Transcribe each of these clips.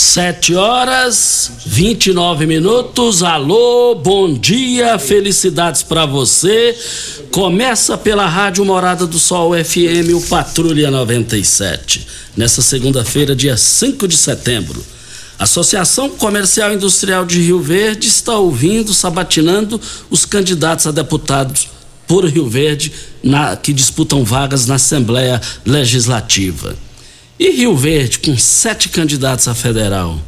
Sete horas, 29 minutos. Alô, bom dia, felicidades para você. Começa pela Rádio Morada do Sol FM, o Patrulha 97. Nessa segunda-feira, dia 5 de setembro. Associação Comercial Industrial de Rio Verde está ouvindo, sabatinando os candidatos a deputados por Rio Verde na, que disputam vagas na Assembleia Legislativa. E Rio Verde, com sete candidatos a federal,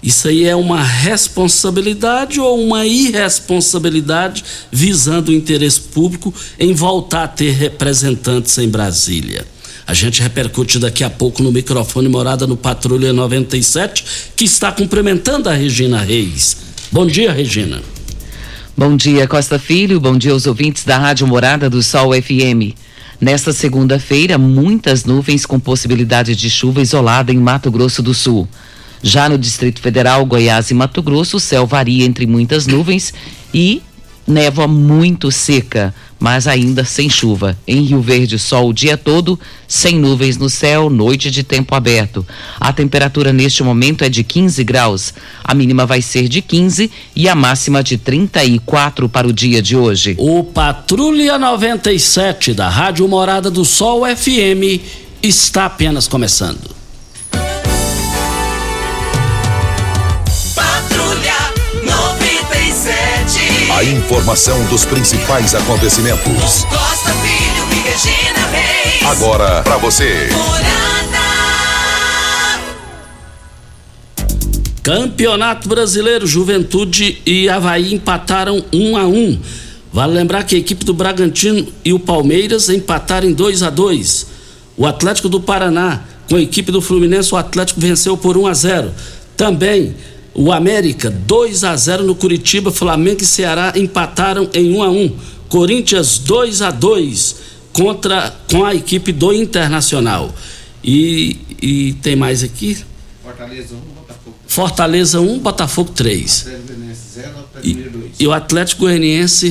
isso aí é uma responsabilidade ou uma irresponsabilidade visando o interesse público em voltar a ter representantes em Brasília? A gente repercute daqui a pouco no microfone Morada no Patrulha 97, que está cumprimentando a Regina Reis. Bom dia, Regina. Bom dia, Costa Filho. Bom dia aos ouvintes da Rádio Morada do Sol FM. Nesta segunda-feira, muitas nuvens com possibilidade de chuva isolada em Mato Grosso do Sul. Já no Distrito Federal, Goiás e Mato Grosso, o céu varia entre muitas nuvens e névoa muito seca, mas ainda sem chuva. Em Rio Verde, sol o dia todo, sem nuvens no céu, noite de tempo aberto. A temperatura neste momento é de 15 graus. A mínima vai ser de 15 e a máxima de 34 para o dia de hoje. O Patrulha 97 da Rádio Morada do Sol FM está apenas começando. A informação dos principais acontecimentos. Costa Filho e Regina Reis. Agora para você. Campeonato Brasileiro, Juventude e Havaí empataram um a um. Vale lembrar que a equipe do Bragantino e o Palmeiras empataram em 2 a 2 O Atlético do Paraná, com a equipe do Fluminense, o Atlético venceu por 1 a 0 Também o América 2 a 0 no Curitiba, Flamengo e Ceará empataram em 1 a 1. Corinthians 2 a 2 contra com a equipe do Internacional. E, e tem mais aqui? Fortaleza 1, Botafogo. Fortaleza 1, Botafogo 3. E, e o Atlético Goianiense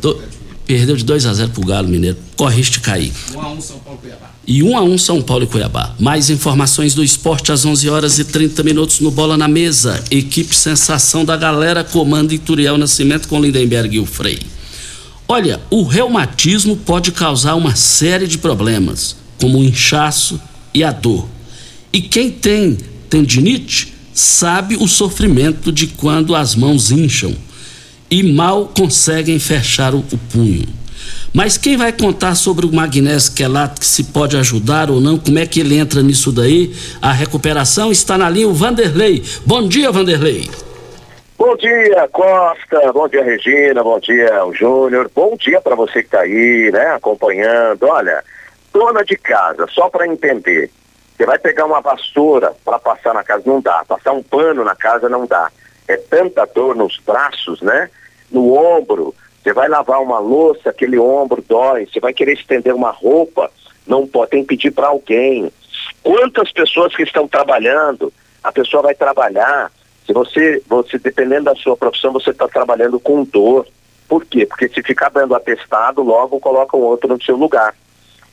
do- perdeu de 2 a 0 pro Galo Mineiro. Corre risco de cair. 1 a 1 São Paulo Cuiabá. E 1 a 1 São Paulo e Cuiabá. Mais informações do esporte às 11 horas e 30 minutos no Bola na Mesa. Equipe Sensação da Galera, comando Ituriel Nascimento com Lindenberg e o Frei. Olha, o reumatismo pode causar uma série de problemas, como o inchaço e a dor. E quem tem tendinite sabe o sofrimento de quando as mãos incham e mal conseguem fechar o, o punho. Mas quem vai contar sobre o magnésio quelato que se pode ajudar ou não, como é que ele entra nisso daí, a recuperação está na linha o Vanderlei. Bom dia, Vanderlei. Bom dia, Costa. Bom dia, Regina. Bom dia, Júnior. Bom dia para você que está aí, né, acompanhando. Olha, dona de casa, só para entender. Você vai pegar uma vassoura para passar na casa, não dá. Passar um pano na casa não dá. É tanta dor nos braços, né? No ombro. Você vai lavar uma louça, aquele ombro dói. Você vai querer estender uma roupa, não pode, tem que pedir para alguém. Quantas pessoas que estão trabalhando, a pessoa vai trabalhar. Se você, você dependendo da sua profissão, você está trabalhando com dor. Por quê? Porque se ficar dando atestado, logo coloca um outro no seu lugar.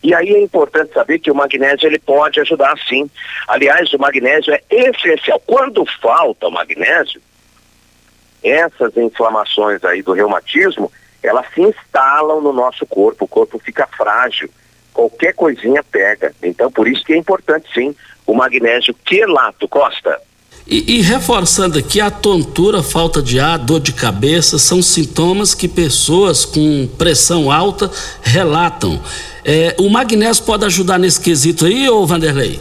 E aí é importante saber que o magnésio ele pode ajudar sim. Aliás, o magnésio é essencial. Quando falta o magnésio, essas inflamações aí do reumatismo, elas se instalam no nosso corpo, o corpo fica frágil, qualquer coisinha pega. Então, por isso que é importante sim o magnésio quelato, Costa. E, e, reforçando aqui, a tontura, falta de ar, dor de cabeça são sintomas que pessoas com pressão alta relatam. É, o magnésio pode ajudar nesse quesito aí, ô Vanderlei?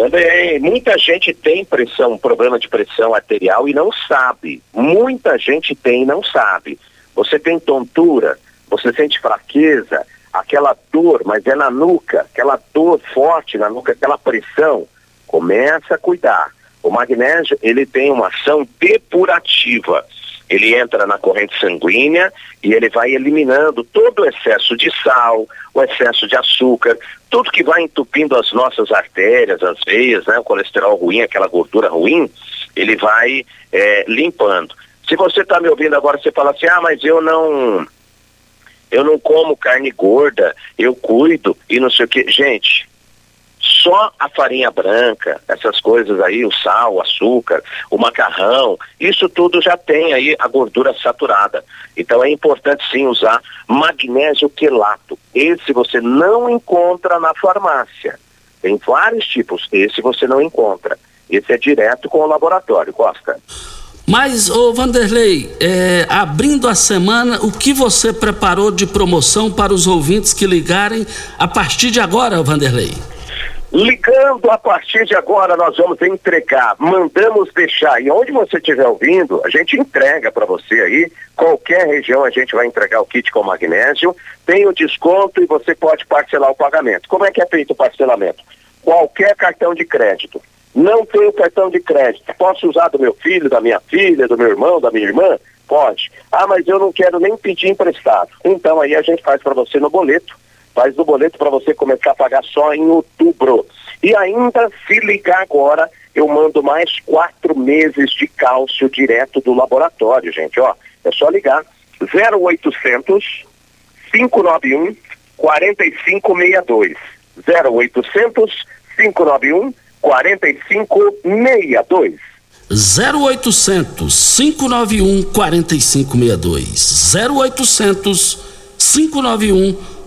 Também, muita gente tem pressão, problema de pressão arterial e não sabe. Muita gente tem e não sabe. Você tem tontura, você sente fraqueza, aquela dor, mas é na nuca, aquela dor forte na nuca, aquela pressão. Começa a cuidar o magnésio, ele tem uma ação depurativa. Ele entra na corrente sanguínea e ele vai eliminando todo o excesso de sal, o excesso de açúcar, tudo que vai entupindo as nossas artérias, as veias, né, o colesterol ruim, aquela gordura ruim, ele vai é, limpando. Se você está me ouvindo agora, você fala assim, ah, mas eu não, eu não como carne gorda, eu cuido e não sei o que. Gente, só a farinha branca, essas coisas aí, o sal, o açúcar, o macarrão, isso tudo já tem aí a gordura saturada. Então é importante sim usar magnésio quelato. Esse você não encontra na farmácia. Tem vários tipos, esse você não encontra. Esse é direto com o laboratório, Costa. Mas, ô Vanderlei, é, abrindo a semana, o que você preparou de promoção para os ouvintes que ligarem a partir de agora, Vanderlei? Ligando a partir de agora, nós vamos entregar, mandamos deixar. E onde você estiver ouvindo, a gente entrega para você aí. Qualquer região a gente vai entregar o kit com magnésio. Tem o desconto e você pode parcelar o pagamento. Como é que é feito o parcelamento? Qualquer cartão de crédito. Não tenho cartão de crédito. Posso usar do meu filho, da minha filha, do meu irmão, da minha irmã? Pode. Ah, mas eu não quero nem pedir emprestado. Então aí a gente faz para você no boleto faz o boleto para você começar a pagar só em outubro. E ainda, se ligar agora, eu mando mais quatro meses de cálcio direto do laboratório, gente. Ó, é só ligar 0800 591 4562. 0800 591 4562. 0800 591 4562. 0800 591 4562.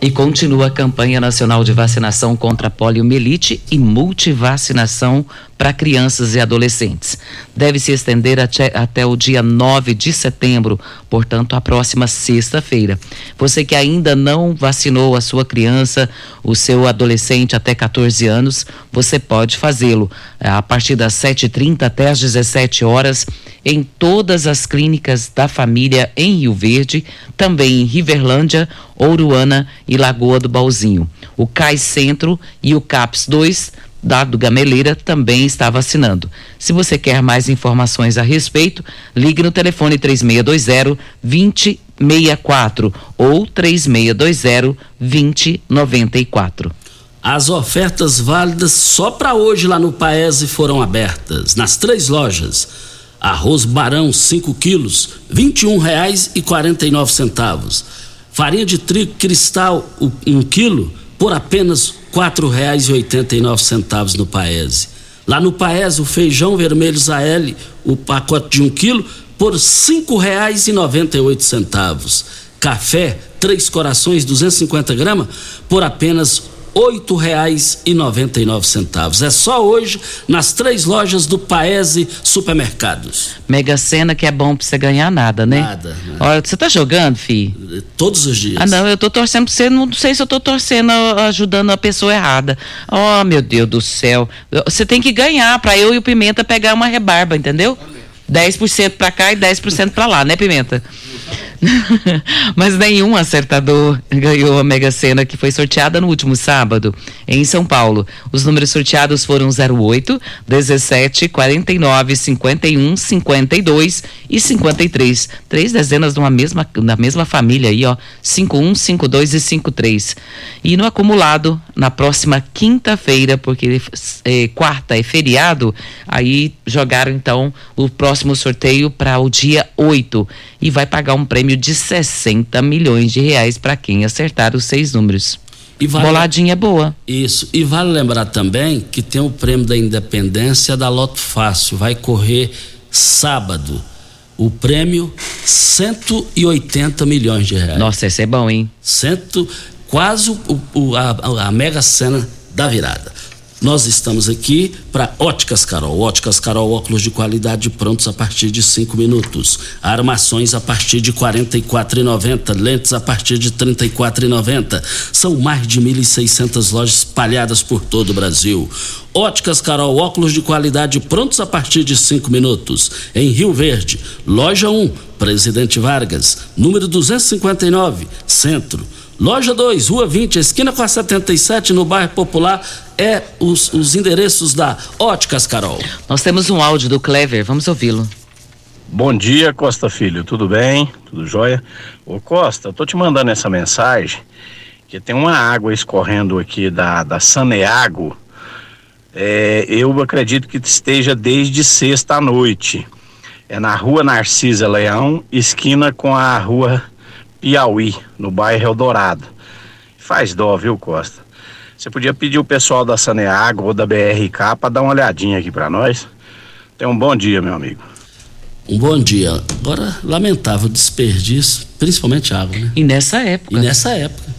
E continua a campanha nacional de vacinação contra poliomielite e multivacinação para crianças e adolescentes. Deve se estender até, até o dia 9 de setembro, portanto, a próxima sexta-feira. Você que ainda não vacinou a sua criança, o seu adolescente até 14 anos, você pode fazê-lo é, a partir das 7h30 até as 17 horas em todas as clínicas da família em Rio Verde, também em Riverlândia, Ouruana e Lagoa do Balzinho. O CAIS Centro e o CAPS 2 Dado Gameleira também está vacinando. Se você quer mais informações a respeito, ligue no telefone 3620 2064 ou 3620 2094. As ofertas válidas só para hoje lá no Paese foram abertas nas três lojas. Arroz Barão 5 quilos, R$ 21,49. Farinha de trigo cristal 1 um quilo por apenas nove centavos no Paese. Lá no Paese, o feijão vermelho Zael, o pacote de um quilo, por oito centavos. Café, três corações, 250 gramas, por apenas oito reais e noventa e nove centavos. É só hoje nas três lojas do Paese Supermercados. Mega Sena que é bom pra você ganhar nada, né? Nada. né? Olha, você tá jogando, fi? Todos os dias. Ah, não, eu tô torcendo pra você, não sei se eu tô torcendo, ajudando a pessoa errada. Oh, meu Deus do céu. Você tem que ganhar pra eu e o Pimenta pegar uma rebarba, entendeu? 10% pra cá e 10% pra lá, né, Pimenta? Mas nenhum acertador ganhou a Mega Sena que foi sorteada no último sábado em São Paulo. Os números sorteados foram 08, 17, 49, 51, 52 e 53. Três dezenas de uma mesma, da mesma família aí, ó. 51, 52 e 53. E no acumulado, na próxima quinta-feira, porque é, quarta é feriado, aí jogaram então o próximo sorteio para o dia 8 e vai pagar um prêmio de 60 milhões de reais para quem acertar os seis números. E vale, Boladinha boa. Isso. E vale lembrar também que tem o prêmio da independência da Loto Fácil. Vai correr sábado. O prêmio 180 milhões de reais. Nossa, esse é bom, hein? Cento, quase o, o a, a mega cena da virada. Nós estamos aqui para Óticas Carol. Óticas Carol, óculos de qualidade prontos a partir de cinco minutos. Armações a partir de quarenta e quatro lentes a partir de trinta e quatro São mais de 1.600 lojas espalhadas por todo o Brasil. Óticas Carol, óculos de qualidade prontos a partir de cinco minutos. Em Rio Verde, loja 1, Presidente Vargas, número 259, Centro. Loja 2, Rua 20, esquina com a 77, no bairro Popular, é os, os endereços da Óticas Carol. Nós temos um áudio do Clever, vamos ouvi-lo. Bom dia, Costa Filho, tudo bem? Tudo jóia? Ô Costa, eu tô te mandando essa mensagem que tem uma água escorrendo aqui da, da Saneago. É, eu acredito que esteja desde sexta à noite. É na rua Narcisa Leão, esquina com a rua Piauí, no bairro Eldorado. Faz dó, viu, Costa? Você podia pedir o pessoal da Saneago ou da BRK para dar uma olhadinha aqui para nós. Tenha um bom dia, meu amigo. Um bom dia. Agora, lamentável desperdício, principalmente água, né? E nessa época. E nessa época.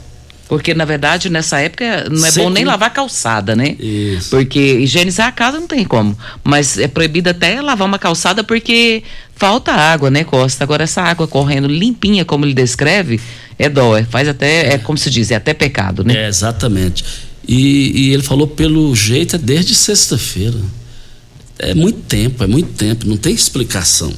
Porque, na verdade, nessa época não é Sempre. bom nem lavar calçada, né? Isso. Porque higienizar a casa não tem como. Mas é proibido até lavar uma calçada porque falta água, né, Costa? Agora, essa água correndo limpinha, como ele descreve, é dó. É, faz até, é. é como se diz, é até pecado, né? É, exatamente. E, e ele falou, pelo jeito, é desde sexta-feira. É muito tempo, é muito tempo, não tem explicação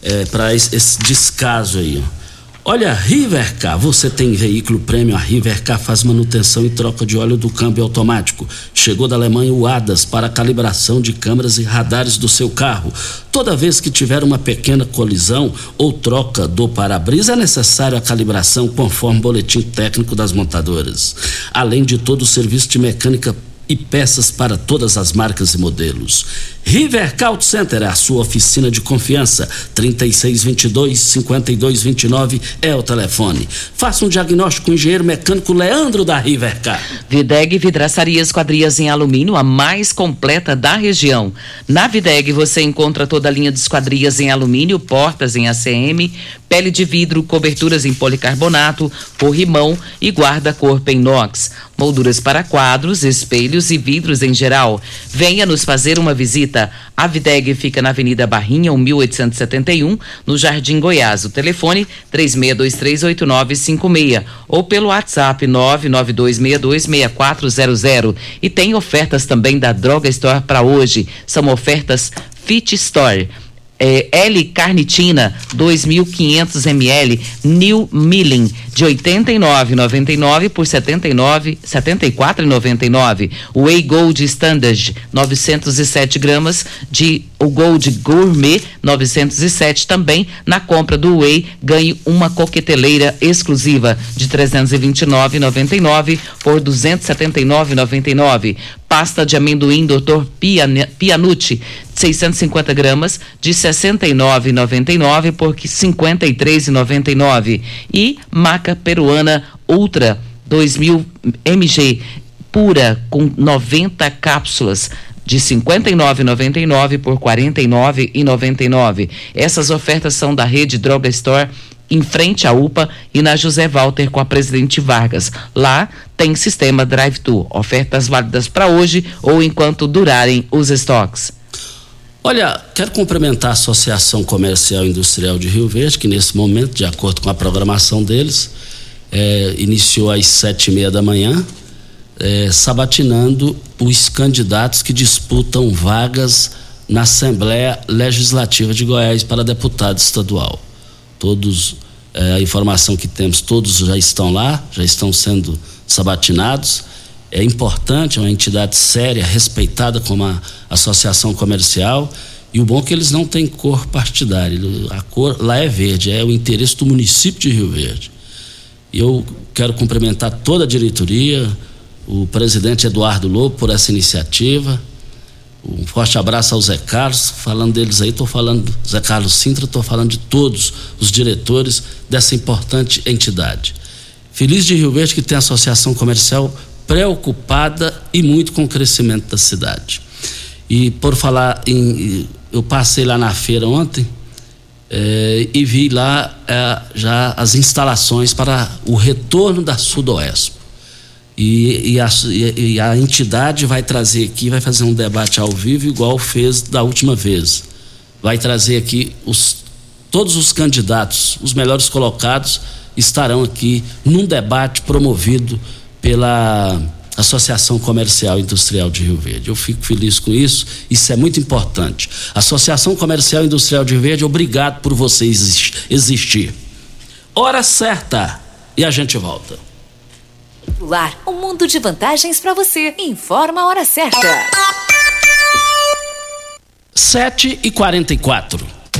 é, para esse, esse descaso aí, ó. Olha, Rivercar, você tem veículo prêmio, a Rivercar faz manutenção e troca de óleo do câmbio automático. Chegou da Alemanha o ADAS para calibração de câmeras e radares do seu carro. Toda vez que tiver uma pequena colisão ou troca do para-brisa, é necessário a calibração conforme boletim técnico das montadoras. Além de todo o serviço de mecânica e peças para todas as marcas e modelos. River Call Center é a sua oficina de confiança. 3622 5229 é o telefone. Faça um diagnóstico com o engenheiro mecânico Leandro da Rivercar. Videg Vidraçaria Esquadrias em Alumínio, a mais completa da região. Na Videg você encontra toda a linha de esquadrias em alumínio, portas em ACM, pele de vidro, coberturas em policarbonato, corrimão e guarda-corpo em inox. Molduras para quadros, espelhos e vidros em geral. Venha nos fazer uma visita. A Videg fica na Avenida Barrinha, 1871, no Jardim Goiás. O telefone 36238956 ou pelo WhatsApp 992626400. E tem ofertas também da Droga Store para hoje. São ofertas Fit Store é, L carnitina 2.500 ml New Milling de 89,99 por 79 74,99. Whey Gold Standard 907 gramas de o Gold Gourmet 907 também na compra do Whey ganhe uma coqueteleira exclusiva de 329,99 por 279,99 pasta de amendoim Dr. Pianucci, 650 gramas, de 69,99 por 53,99. E maca peruana Ultra 2000 mg, pura, com 90 cápsulas de 59,99 por 49,99. Essas ofertas são da rede Droga Store em frente à UPA e na José Walter com a Presidente Vargas. Lá tem sistema drive-thru, ofertas válidas para hoje ou enquanto durarem os estoques. Olha, quero cumprimentar a Associação Comercial e Industrial de Rio Verde, que nesse momento, de acordo com a programação deles, é, iniciou às sete e meia da manhã, é, sabatinando os candidatos que disputam vagas na Assembleia Legislativa de Goiás para deputado estadual todos É, a informação que temos, todos já estão lá, já estão sendo sabatinados. É importante, é uma entidade séria, respeitada como a associação comercial. E o bom é que eles não têm cor partidária. A cor lá é verde, é o interesse do município de Rio Verde. E eu quero cumprimentar toda a diretoria, o presidente Eduardo Lobo por essa iniciativa. Um forte abraço ao Zé Carlos, falando deles aí, estou falando Zé Carlos Sintra, estou falando de todos os diretores dessa importante entidade. Feliz de Rio Verde que tem associação comercial preocupada e muito com o crescimento da cidade. E por falar em. Eu passei lá na feira ontem eh, e vi lá eh, já as instalações para o retorno da Sudoeste. E, e, a, e, a, entidade vai trazer aqui, vai fazer um debate ao vivo, igual fez da última vez. Vai trazer aqui os, todos os candidatos, os melhores colocados, estarão aqui num debate promovido pela Associação Comercial e Industrial de Rio Verde. Eu fico feliz com isso, isso é muito importante. Associação Comercial e Industrial de Rio Verde, obrigado por você existir. Hora certa e a gente volta. Lar, um mundo de vantagens para você. Informa a hora certa. 7 e 44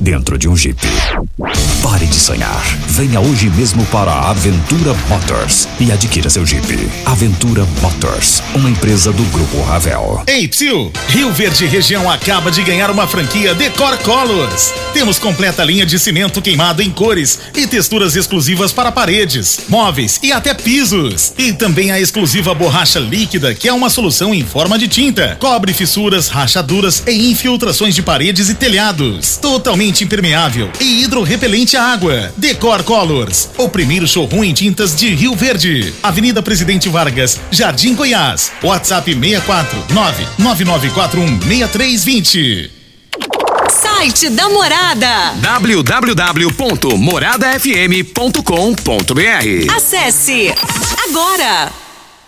dentro de um Jeep. Pare de sonhar. Venha hoje mesmo para a Aventura Motors e adquira seu Jeep. Aventura Motors, uma empresa do Grupo Ravel. Ei, Psil! Rio Verde Região acaba de ganhar uma franquia Decor Colors. Temos completa linha de cimento queimado em cores e texturas exclusivas para paredes, móveis e até pisos. E também a exclusiva borracha líquida, que é uma solução em forma de tinta. Cobre fissuras, rachaduras e infiltrações de paredes e telhados. Totalmente impermeável e hidrorrepelente à água. Decor Colors, o primeiro showroom em tintas de Rio Verde. Avenida Presidente Vargas, Jardim Goiás. WhatsApp 64 999416320. Site da Morada. www.moradafm.com.br. Acesse agora.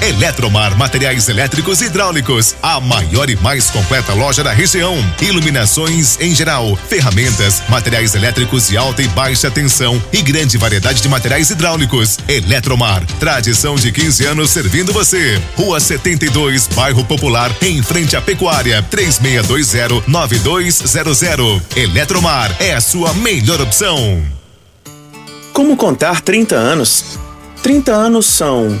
Eletromar Materiais Elétricos e Hidráulicos, a maior e mais completa loja da região. Iluminações em geral, ferramentas, materiais elétricos de alta e baixa tensão e grande variedade de materiais hidráulicos. Eletromar, tradição de 15 anos servindo você. Rua 72, Bairro Popular, em frente à Pecuária, 3620-9200. Eletromar é a sua melhor opção. Como contar 30 anos? 30 anos são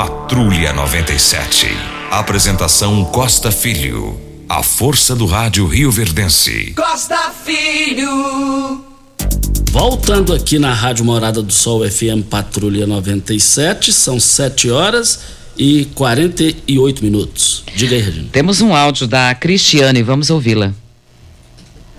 Patrulha 97. Apresentação Costa Filho. A força do rádio Rio Verdense. Costa Filho. Voltando aqui na Rádio Morada do Sol FM Patrulha 97, são 7 horas e 48 minutos. Diga aí, Regina. Temos um áudio da Cristiane, vamos ouvi-la.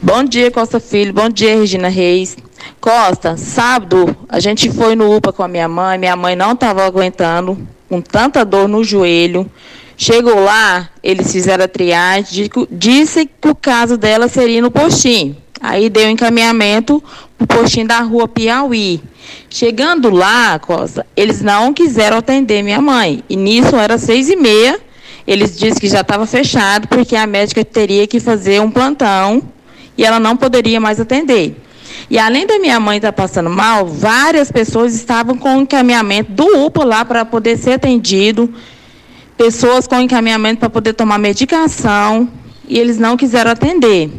Bom dia, Costa Filho. Bom dia, Regina Reis. Costa, sábado a gente foi no UPA com a minha mãe. Minha mãe não estava aguentando, com tanta dor no joelho. Chegou lá, eles fizeram a triagem, disse que o caso dela seria no postinho. Aí deu encaminhamento pro postinho da rua Piauí. Chegando lá, Costa, eles não quiseram atender minha mãe. E nisso era seis e meia. Eles disseram que já estava fechado porque a médica teria que fazer um plantão e ela não poderia mais atender. E além da minha mãe estar tá passando mal, várias pessoas estavam com encaminhamento do UPA lá para poder ser atendido, pessoas com encaminhamento para poder tomar medicação, e eles não quiseram atender.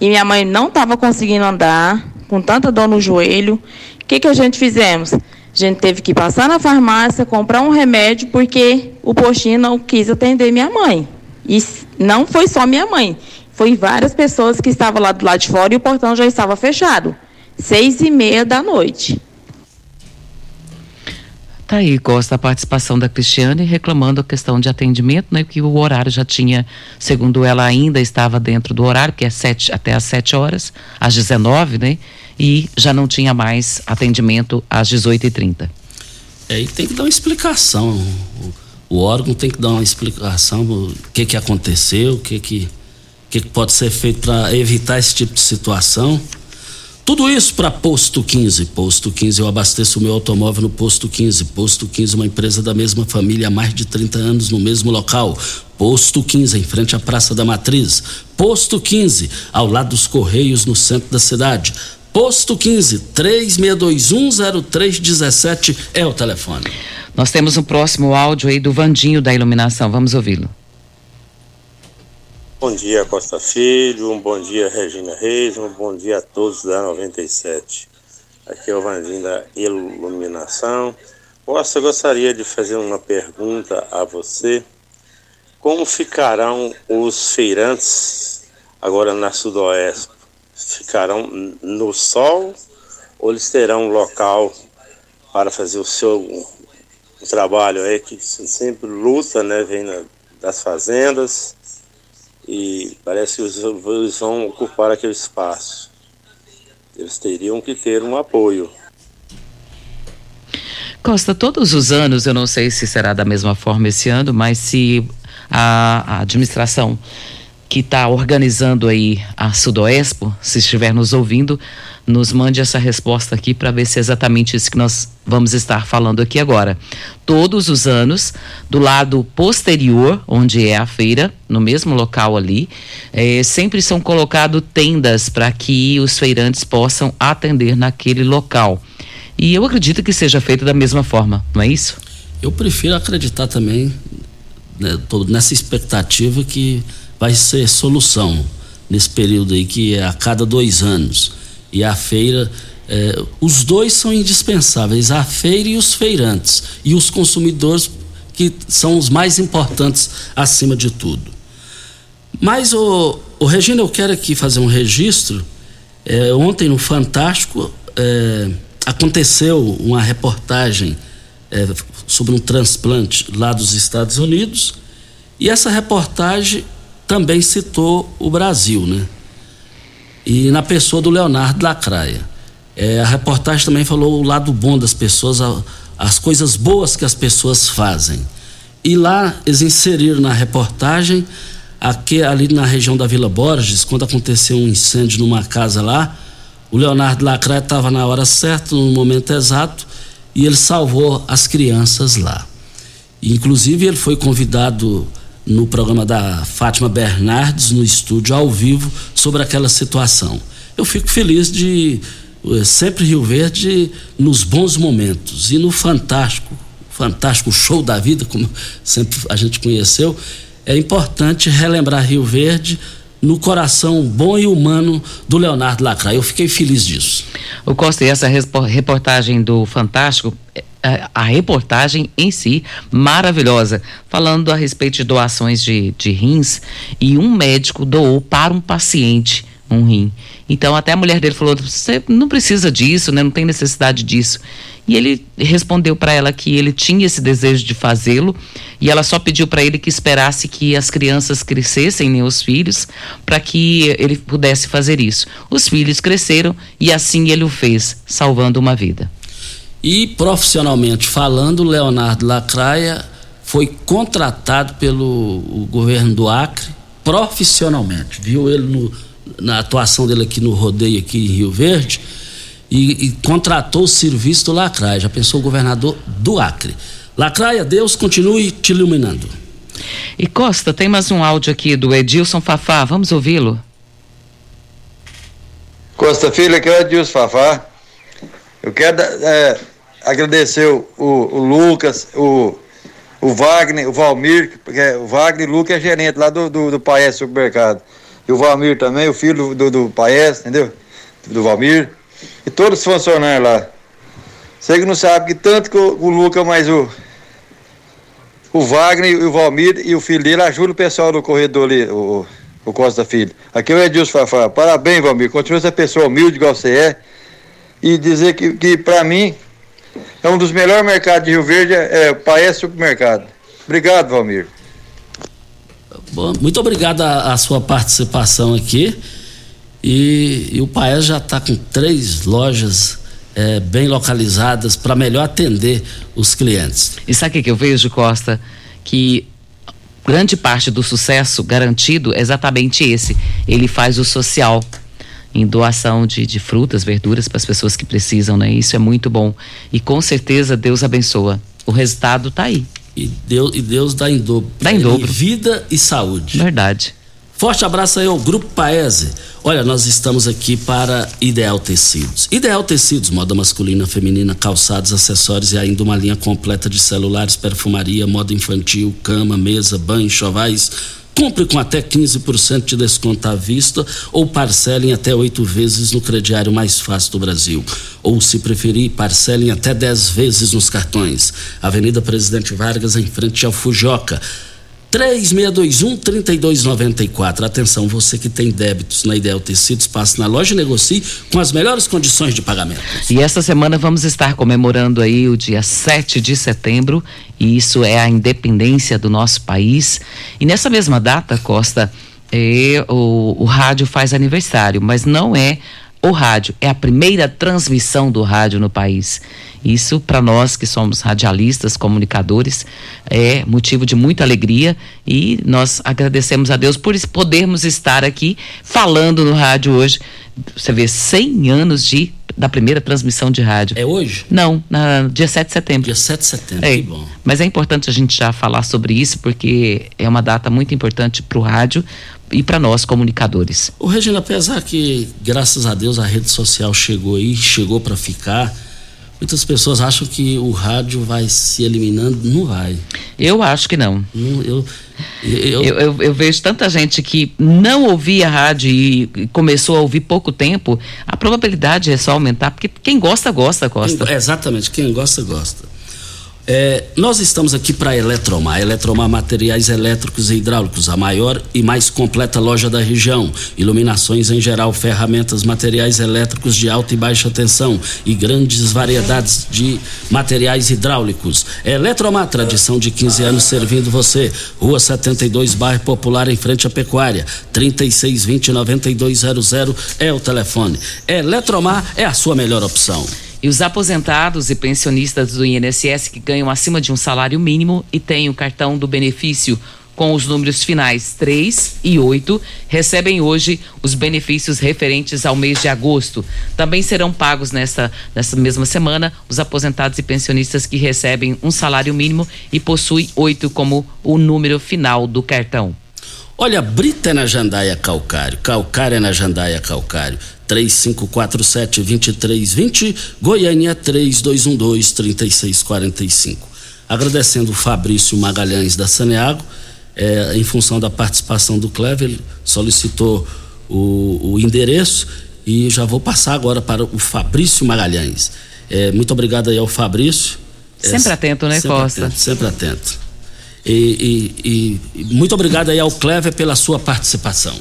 E minha mãe não estava conseguindo andar, com tanta dor no joelho. O que, que a gente fizemos? A gente teve que passar na farmácia, comprar um remédio, porque o postinho não quis atender minha mãe. E não foi só minha mãe. Foi várias pessoas que estavam lá do lado de fora e o portão já estava fechado. Seis e meia da noite. Tá aí, gosta a participação da Cristiane reclamando a questão de atendimento, né? Que o horário já tinha, segundo ela, ainda estava dentro do horário, que é sete, até às 7 horas, às 19, né? E já não tinha mais atendimento às 18h30. É, e tem que dar uma explicação. O, o órgão tem que dar uma explicação do que, que aconteceu, o que, que o que, pode ser feito para evitar esse tipo de situação? Tudo isso para Posto 15. Posto 15, eu abasteço o meu automóvel no Posto 15. Posto 15, uma empresa da mesma família há mais de 30 anos no mesmo local. Posto 15, em frente à Praça da Matriz. Posto 15, ao lado dos Correios, no centro da cidade. Posto 15, 36210317 é o telefone. Nós temos um próximo áudio aí do Vandinho da Iluminação. Vamos ouvi-lo. Bom dia, Costa Filho, um bom dia, Regina Reis, um bom dia a todos da 97. Aqui é o Vandinho da Iluminação. Costa, gostaria de fazer uma pergunta a você. Como ficarão os feirantes agora na Sudoeste? Ficarão no sol ou eles terão um local para fazer o seu trabalho aí que sempre luta, né? Vem na, das fazendas e parece que eles vão ocupar aquele espaço. Eles teriam que ter um apoio. Costa, todos os anos, eu não sei se será da mesma forma esse ano, mas se a, a administração que está organizando aí a Sudoespo, se estiver nos ouvindo, nos mande essa resposta aqui para ver se é exatamente isso que nós vamos estar falando aqui agora. Todos os anos, do lado posterior, onde é a feira, no mesmo local ali, é, sempre são colocadas tendas para que os feirantes possam atender naquele local. E eu acredito que seja feito da mesma forma, não é isso? Eu prefiro acreditar também né, nessa expectativa que vai ser solução nesse período aí que é a cada dois anos. E a feira é, os dois são indispensáveis a feira e os feirantes e os consumidores que são os mais importantes acima de tudo. Mas o, o Regina eu quero aqui fazer um registro. É, ontem no Fantástico é, aconteceu uma reportagem é, sobre um transplante lá dos Estados Unidos e essa reportagem também citou o Brasil, né? E na pessoa do Leonardo Lacraia. É, a reportagem também falou o lado bom das pessoas, a, as coisas boas que as pessoas fazem. E lá eles inseriram na reportagem aqui, ali na região da Vila Borges, quando aconteceu um incêndio numa casa lá, o Leonardo Lacraia estava na hora certa, no momento exato, e ele salvou as crianças lá. Inclusive ele foi convidado no programa da Fátima Bernardes, no estúdio ao vivo, sobre aquela situação. Eu fico feliz de eh, sempre Rio Verde nos bons momentos e no fantástico, fantástico show da vida, como sempre a gente conheceu, é importante relembrar Rio Verde no coração bom e humano do Leonardo Lacraia. Eu fiquei feliz disso. O Costa, e essa reportagem do Fantástico, é, a reportagem em si maravilhosa, falando a respeito de doações de, de rins, e um médico doou para um paciente um rim. Então até a mulher dele falou: "Você não precisa disso, né? Não tem necessidade disso". E ele respondeu para ela que ele tinha esse desejo de fazê-lo e ela só pediu para ele que esperasse que as crianças crescessem, né, os filhos, para que ele pudesse fazer isso. Os filhos cresceram e assim ele o fez, salvando uma vida. E profissionalmente falando, Leonardo Lacraia foi contratado pelo governo do Acre profissionalmente. Viu ele no, na atuação dele aqui no rodeio aqui em Rio Verde e, e contratou o serviço do Lacraia. Já pensou o governador do Acre. Lacraia, Deus continue te iluminando. E Costa, tem mais um áudio aqui do Edilson Fafá, vamos ouvi-lo. Costa Filho, aqui é o Edilson Fafá. Eu quero é, agradecer o, o, Lucas, o, o Wagner, o Valmir, porque o Wagner e o Lucas é gerente lá do, do, do Paes Supermercado. E o Valmir também, o filho do, do, do Paes, entendeu? Do Valmir. E todos os funcionários lá. Você que não sabe que tanto que o, o Lucas, mas o, o Wagner e o Valmir e o filho dele ajudam o pessoal do corredor ali, o, o Costa Filho. Aqui é o Edilson Fafá. Parabéns, Valmir. Continua essa pessoa humilde igual você é. E dizer que, que para mim, é um dos melhores mercados de Rio Verde, é, é Paes Supermercado. Obrigado, Valmir. Bom, muito obrigado a, a sua participação aqui. E, e o Paes já está com três lojas é, bem localizadas para melhor atender os clientes. E sabe o que eu vejo, Costa? Que grande parte do sucesso garantido é exatamente esse. Ele faz o social em doação de, de frutas, verduras para as pessoas que precisam, né? Isso é muito bom. E com certeza Deus abençoa. O resultado está aí. E Deus, e Deus dá em dobro. Dá em dobro. Vida e saúde. Verdade. Forte abraço aí ao Grupo Paese. Olha, nós estamos aqui para Ideal Tecidos. Ideal Tecidos, moda masculina, feminina, calçados, acessórios e ainda uma linha completa de celulares, perfumaria, moda infantil, cama, mesa, banho, chovais. Compre com até 15% de desconto à vista ou parcelem até oito vezes no crediário mais fácil do Brasil. Ou, se preferir, parcelem até 10 vezes nos cartões. Avenida Presidente Vargas, em frente ao Fujoca. 3621-3294. Atenção, você que tem débitos na Ideal Tecidos, passe na loja e negocie com as melhores condições de pagamento. E esta semana vamos estar comemorando aí o dia 7 de setembro, e isso é a independência do nosso país. E nessa mesma data, Costa, é, o, o rádio faz aniversário, mas não é o rádio, é a primeira transmissão do rádio no país. Isso, para nós que somos radialistas, comunicadores, é motivo de muita alegria e nós agradecemos a Deus por podermos estar aqui falando no rádio hoje. Você vê 100 anos de da primeira transmissão de rádio. É hoje? Não, na dia 7 de setembro. Dia 7 de setembro, é, que bom. Mas é importante a gente já falar sobre isso porque é uma data muito importante para o rádio e para nós comunicadores. O Regina, apesar que graças a Deus a rede social chegou aí, chegou para ficar, Muitas pessoas acham que o rádio vai se eliminando, não vai. Eu acho que não. eu, eu, eu, eu, eu, vejo tanta gente que não ouvia rádio e começou a ouvir pouco tempo, a probabilidade é só aumentar, porque quem gosta, gosta, gosta. Quem, exatamente, quem gosta, gosta. É, nós estamos aqui para a Eletromar. Eletromar Materiais Elétricos e Hidráulicos, a maior e mais completa loja da região. Iluminações em geral, ferramentas, materiais elétricos de alta e baixa tensão e grandes variedades de materiais hidráulicos. Eletromar, tradição de 15 anos servindo você. Rua 72, bairro Popular, em frente à Pecuária. 3620-9200 é o telefone. Eletromar é a sua melhor opção. E os aposentados e pensionistas do INSS que ganham acima de um salário mínimo e têm o cartão do benefício com os números finais 3 e 8 recebem hoje os benefícios referentes ao mês de agosto. Também serão pagos nessa, nessa mesma semana os aposentados e pensionistas que recebem um salário mínimo e possuem 8 como o número final do cartão. Olha, Brita é na Jandaia Calcário, Calcário é na Jandaia Calcário. 3547-2320, Goiânia 3212-3645. Agradecendo o Fabrício Magalhães da Saneago, é, em função da participação do Clever, ele solicitou o, o endereço e já vou passar agora para o Fabrício Magalhães. É, muito obrigado aí ao Fabrício. Sempre é, atento, né, sempre Costa? Atento, sempre atento. E, e, e, muito obrigado aí ao Clever pela sua participação.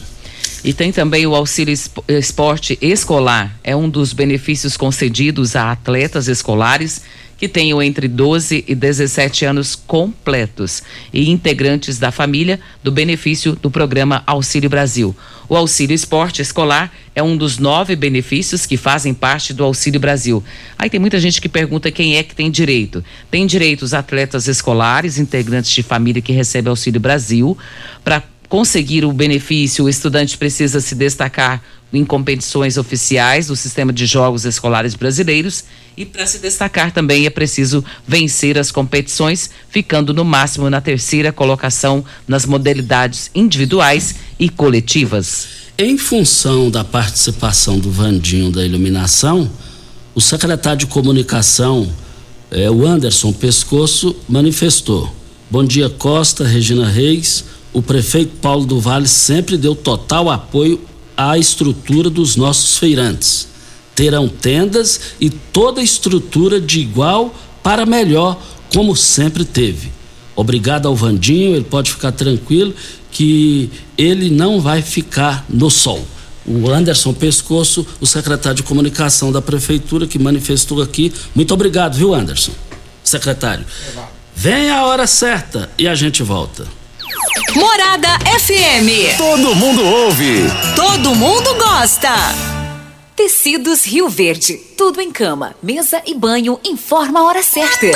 E tem também o auxílio esporte escolar. É um dos benefícios concedidos a atletas escolares que tenham entre 12 e 17 anos completos e integrantes da família do benefício do programa Auxílio Brasil. O Auxílio Esporte Escolar é um dos nove benefícios que fazem parte do Auxílio Brasil. Aí tem muita gente que pergunta quem é que tem direito. Tem direito os atletas escolares, integrantes de família que recebem Auxílio Brasil, para conseguir o benefício, o estudante precisa se destacar em competições oficiais do sistema de jogos escolares brasileiros e para se destacar também é preciso vencer as competições, ficando no máximo na terceira colocação nas modalidades individuais e coletivas. Em função da participação do Vandinho da iluminação, o secretário de comunicação, eh, o Anderson Pescoço, manifestou. Bom dia, Costa, Regina Reis. O prefeito Paulo do Vale sempre deu total apoio à estrutura dos nossos feirantes. Terão tendas e toda a estrutura de igual para melhor, como sempre teve. Obrigado ao Vandinho, ele pode ficar tranquilo que ele não vai ficar no sol. O Anderson Pescoço, o secretário de comunicação da prefeitura, que manifestou aqui. Muito obrigado, viu, Anderson? Secretário. Vem a hora certa e a gente volta. Morada FM. Todo mundo ouve. Todo mundo gosta. Tecidos Rio Verde. Tudo em cama, mesa e banho. Informa a hora certa.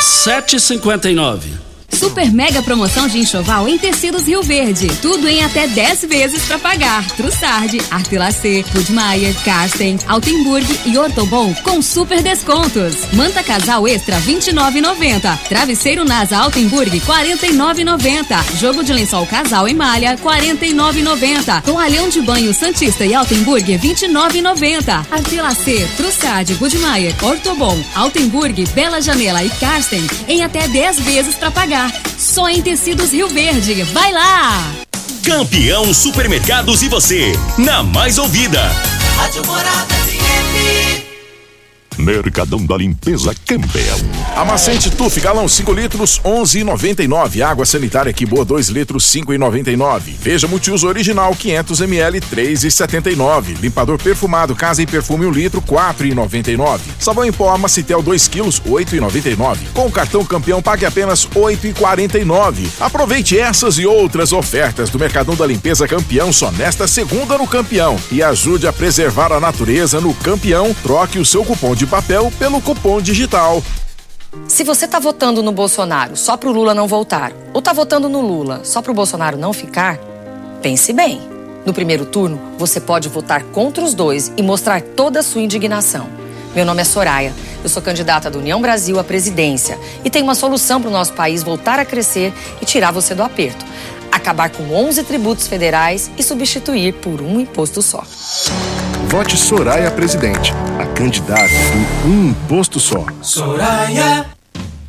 7h59. Super mega promoção de enxoval em tecidos Rio Verde. Tudo em até 10 vezes para pagar. Trussardi, Artelacê, Budmeier, Karsten, Altenburg e Ortobon com super descontos. Manta casal extra 29,90. Travesseiro Nasa Altenburg 49,90. Jogo de lençol casal em malha 49,90. Toalhão de banho Santista e Altenburg 29,90. Artelacê, Trussardi, Budmeier, Ortobon, Altenburg, Bela Janela e Karsten em até 10 vezes para pagar. Só em Tecidos Rio Verde. Vai lá! Campeão Supermercados e você, na mais ouvida. Rádio Morada. Mercadão da Limpeza Campbell. Amacente Tuf, galão 5 litros, 11,99. Água sanitária boa 2 litros, 5,99. Veja multiuso original 500 ml, 3,79. Limpador perfumado Casa e Perfume 1 litro, 4,99. Sabão em pó Amacitel 2 quilos, 8,99. Com o cartão campeão pague apenas 8,49. Aproveite essas e outras ofertas do Mercadão da Limpeza Campeão só nesta segunda no Campeão e ajude a preservar a natureza no Campeão. Troque o seu cupom de papel pelo cupom digital. Se você tá votando no Bolsonaro só pro Lula não voltar, ou tá votando no Lula só pro Bolsonaro não ficar, pense bem. No primeiro turno, você pode votar contra os dois e mostrar toda a sua indignação. Meu nome é Soraya, eu sou candidata do União Brasil à presidência e tenho uma solução para o nosso país voltar a crescer e tirar você do aperto. Acabar com 11 tributos federais e substituir por um imposto só. Vote Soraya Presidente, a candidata do Um Imposto Só. Soraya.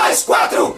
Mais quatro 44.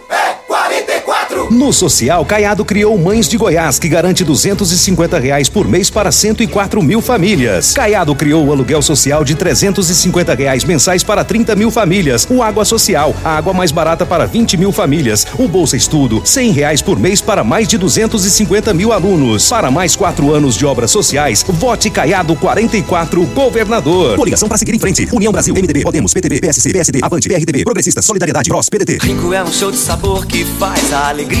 No Social, Caiado criou Mães de Goiás, que garante 250 reais por mês para 104 mil famílias. Caiado criou o aluguel social de 350 reais mensais para 30 mil famílias. O Água Social, a água mais barata para 20 mil famílias. O Bolsa Estudo, 100 reais por mês para mais de 250 mil alunos. Para mais quatro anos de obras sociais, vote Caiado 44, governador. Coligação para seguir em frente. União Brasil, MDB, Podemos, PTB, PSC, PSD, Avante, PRTB, Progressista, Solidariedade, PROS, PDT. Rico é um show de sabor que faz a alegria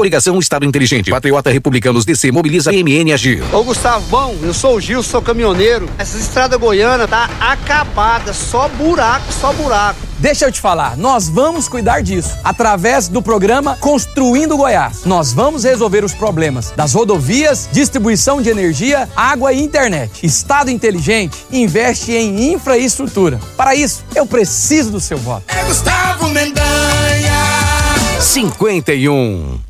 Coligação Estado Inteligente. Patriota Republicanos DC mobiliza MN Agir. Ô Gustavo, bom, eu sou o Gil, sou caminhoneiro. Essa estrada goiana tá acabada, só buraco, só buraco. Deixa eu te falar, nós vamos cuidar disso através do programa Construindo Goiás. Nós vamos resolver os problemas das rodovias, distribuição de energia, água e internet. Estado inteligente investe em infraestrutura. Para isso, eu preciso do seu voto. É Gustavo Mendanha. 51.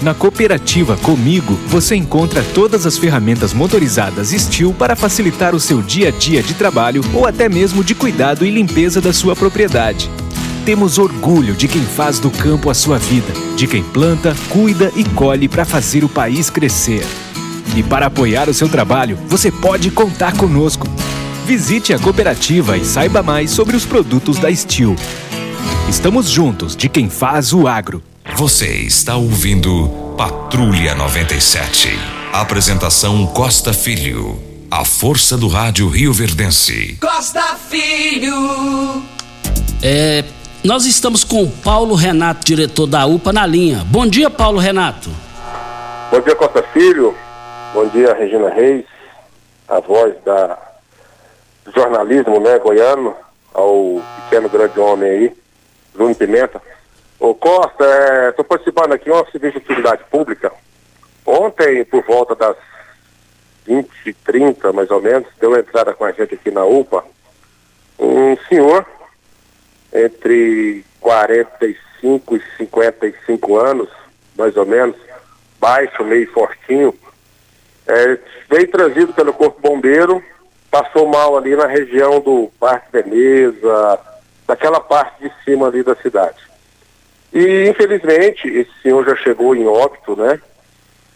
Na cooperativa Comigo, você encontra todas as ferramentas motorizadas Steel para facilitar o seu dia a dia de trabalho ou até mesmo de cuidado e limpeza da sua propriedade. Temos orgulho de quem faz do campo a sua vida, de quem planta, cuida e colhe para fazer o país crescer. E para apoiar o seu trabalho, você pode contar conosco. Visite a cooperativa e saiba mais sobre os produtos da Steel. Estamos juntos de quem faz o agro. Você está ouvindo Patrulha 97. Apresentação Costa Filho. A força do rádio Rio Verdense. Costa Filho. É, nós estamos com o Paulo Renato, diretor da UPA, na linha. Bom dia, Paulo Renato. Bom dia, Costa Filho. Bom dia, Regina Reis, a voz da do jornalismo né, goiano, ao pequeno grande homem aí, Júnior Pimenta. Ô Costa, estou participando aqui de uma serviço de utilidade pública. Ontem, por volta das 20 e 30 mais ou menos, deu entrada com a gente aqui na UPA, um senhor entre 45 e 55 anos, mais ou menos, baixo, meio fortinho, é, veio trazido pelo Corpo Bombeiro, passou mal ali na região do Parque Veneza, daquela parte de cima ali da cidade. E infelizmente esse senhor já chegou em óbito, né?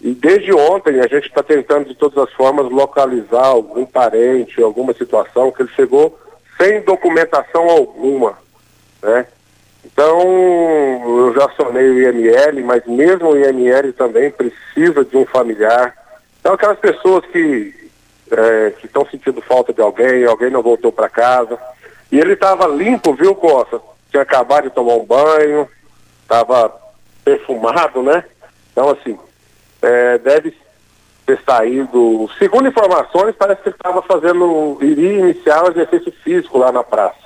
E desde ontem a gente está tentando de todas as formas localizar algum parente, alguma situação que ele chegou sem documentação alguma, né? Então eu já acionei o IML, mas mesmo o IML também precisa de um familiar. Então aquelas pessoas que é, estão sentindo falta de alguém, alguém não voltou para casa. E ele estava limpo, viu, Costa? Tinha acabado de tomar um banho, estava perfumado, né? Então, assim, é, deve ter saído. Segundo informações, parece que ele estava fazendo. iria iniciar o exercício físico lá na praça.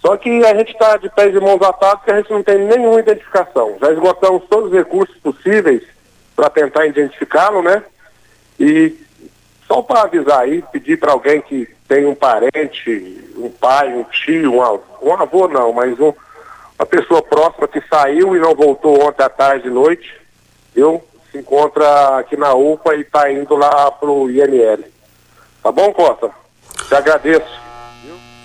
Só que a gente está de pés e mãos atados porque a gente não tem nenhuma identificação. Já esgotamos todos os recursos possíveis para tentar identificá-lo, né? E só para avisar aí, pedir para alguém que tem um parente, um pai, um tio, um avô, um avô não, mas um, uma pessoa próxima que saiu e não voltou ontem à tarde e noite, eu se encontra aqui na UPA e está indo lá para o INL. Tá bom, Costa? Te agradeço.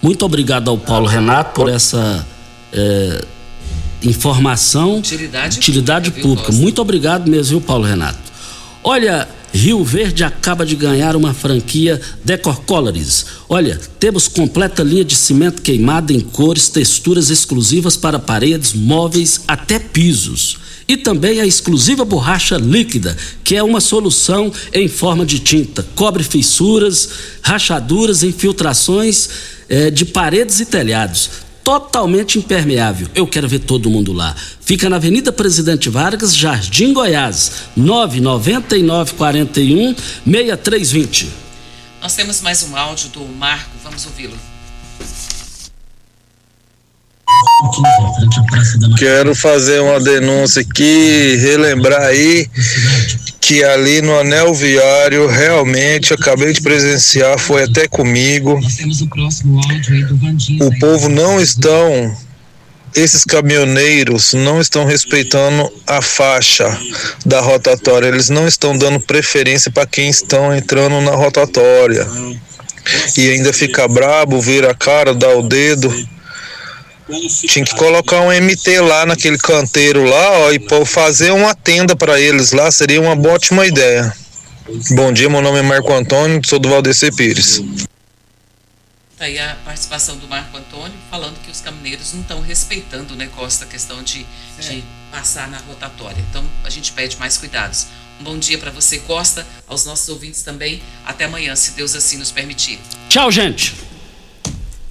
Muito obrigado ao Paulo Renato por essa é, informação. Utilidade, utilidade pública. pública Muito obrigado mesmo, viu, Paulo Renato? Olha, Rio Verde acaba de ganhar uma franquia Decor Colors. Olha, temos completa linha de cimento queimado em cores, texturas exclusivas para paredes, móveis, até pisos. E também a exclusiva borracha líquida, que é uma solução em forma de tinta. Cobre fissuras, rachaduras, infiltrações eh, de paredes e telhados. Totalmente impermeável. Eu quero ver todo mundo lá. Fica na Avenida Presidente Vargas, Jardim Goiás, 99941 6320. Nós temos mais um áudio do Marco, vamos ouvi-lo. Quero fazer uma denúncia aqui, relembrar aí que ali no anel viário realmente acabei de presenciar, foi até comigo. O povo não estão esses caminhoneiros não estão respeitando a faixa da rotatória, eles não estão dando preferência para quem estão entrando na rotatória. E ainda fica brabo, vira a cara, dá o dedo. Tinha que colocar um MT lá naquele canteiro lá, ó, e fazer uma tenda para eles lá, seria uma ótima ideia. Bom dia, meu nome é Marco Antônio, sou do Valdeci Pires. Tá aí a participação do Marco Antônio falando que os caminhoneiros não estão respeitando, né, Costa, a questão de, de passar na rotatória. Então a gente pede mais cuidados. Um bom dia para você, Costa, aos nossos ouvintes também. Até amanhã, se Deus assim nos permitir. Tchau, gente.